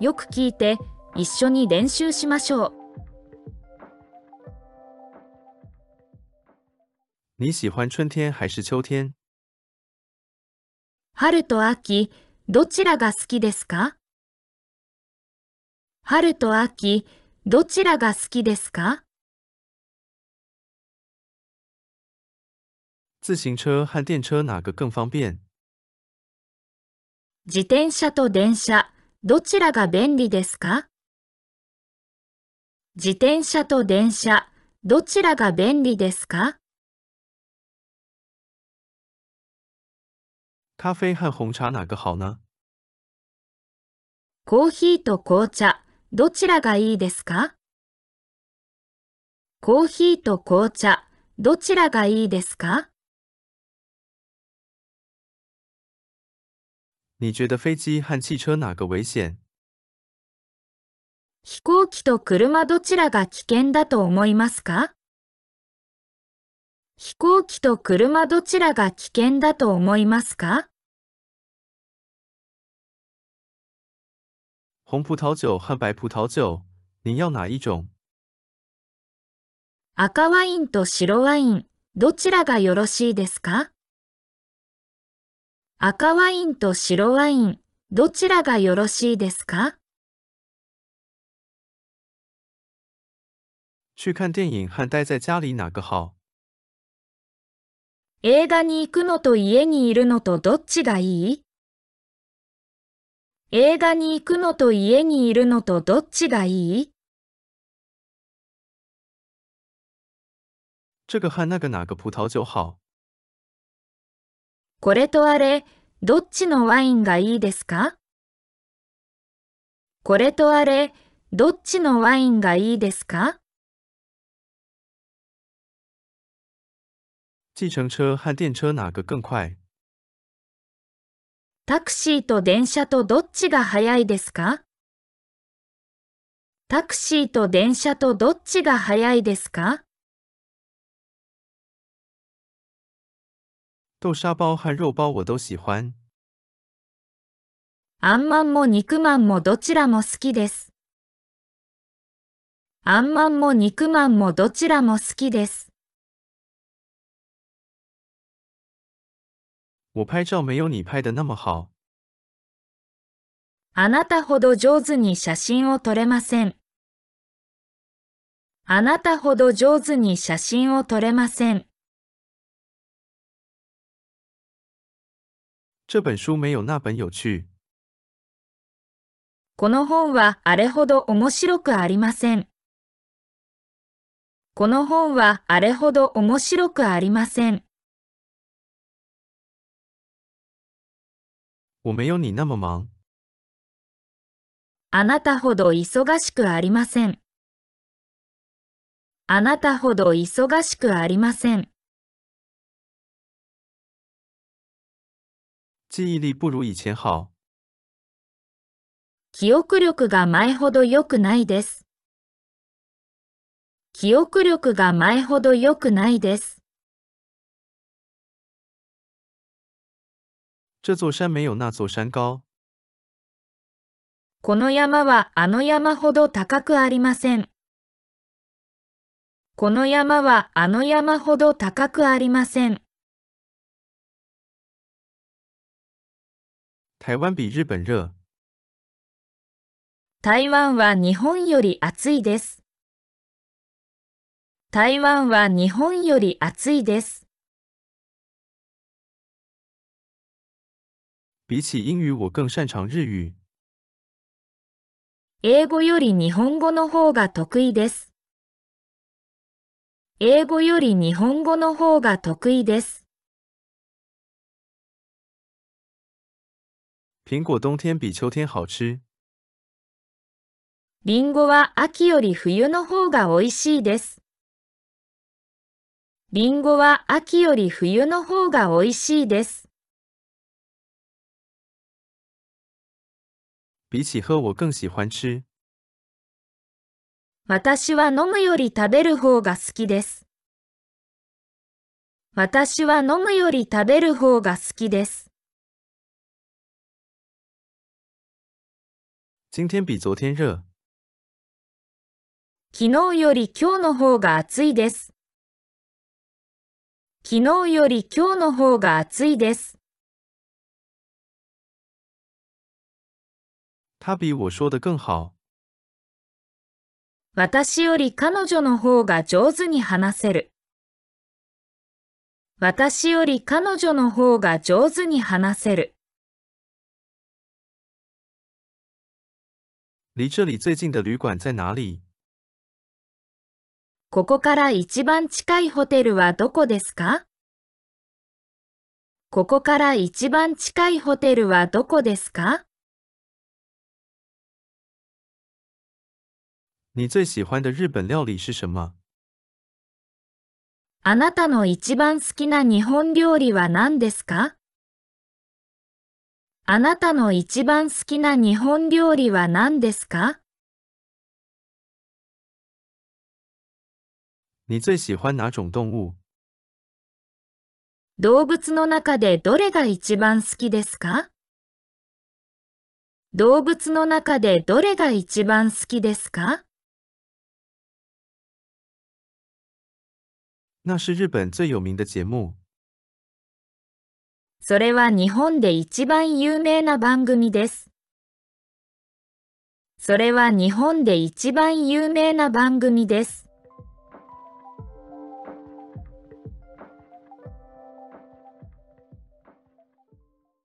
よく聞いて一緒に練習しましょう。你喜欢春天还是秋天？春と秋、どちらが好きですか？春と秋、どちらが好きですか？自行车和电车哪个更方便？自転車と電車、どちらが便利ですか？自転車と電車、どちらが便利ですか？咖啡和红茶哪个好呢？コーヒーと紅茶、どちらがいいですか？コーヒーと紅茶、どちらがいいですか？你觉得飞机和汽车哪个危险？飛行機と車どちらが危険だと思いますか？飛行機と車どちらが危険だと思いますか？红葡萄酒和白葡萄酒，你要哪一种？赤ワインと白ワイン、どちらがよろしいですか？赤ワインと白ワイン、どちらがよろしいですか？去看电影和待在家里哪个好？映画に行くのと家にいるのとどっちがいい？映画に行くのと家にいるのとどっちがいい？这个和那个哪个葡萄酒好？これとあれ、どっちのワインがいいですか？これとあれ、どっちのワインがいいですか？计程车和电车哪个更快？タクシーと電車とどっちが早いですか？タクシーと電車とどっちが早いですか？豆沙包和肉包我都喜欢。あんまんも肉まんもどちらも好きです。あんまんも肉まんもどちらも好きです。我拍照没有你拍的那么好。あなたほど上手に写真を撮れません。あなたほど上手に写真を撮れません。这本书没有那本有趣。この本はあれほど面白くありません。この本はあれほど面白くありません。我没有你那么忙。あなたほど忙しくありません。あなたほど忙しくありません。记忆力不如以前好。記憶力が前ほど良くないです。記憶力が前ほど良くないです。这座山没有那座山高。この山はあの山ほど高くありません。この山はあの山ほど高くありません。台湾比日本热。台湾は日本より暑いです。台湾は日本より暑いです。比起英语，我更擅长日语。英語より日本語の方が得意です。英語より日本語の方が得意です。苹果冬天比秋天好吃。りんごは秋より冬の方が美味しいです。りんごは秋より冬の方が美味しいです。比起喝，我更喜欢吃。私は飲むより食べる方が好きです。私は飲むより食べる方が好きです。今天比昨天热。昨日より今日の方が暑いです。昨日より今日の方が暑いです。他比我说的更好。私より彼女の方が上手に話せる。私より彼女の方が上手に話せる。离这里最近的旅馆在哪里？ここから一番近いホテルはどこですか？ここから一番近いホテルはどこですか？你最喜欢的日本料理是什么？あなたの一番好きな日本料理は何ですか？あなたの一番好きな日本料理は何ですか？你最喜欢哪种动物？動物の中でどれが一番好きですか？動物の中でどれが一番好きですか？那是日本最有名的节目。それは日本で一番有名な番組です。それは日本で一番有名な番組です。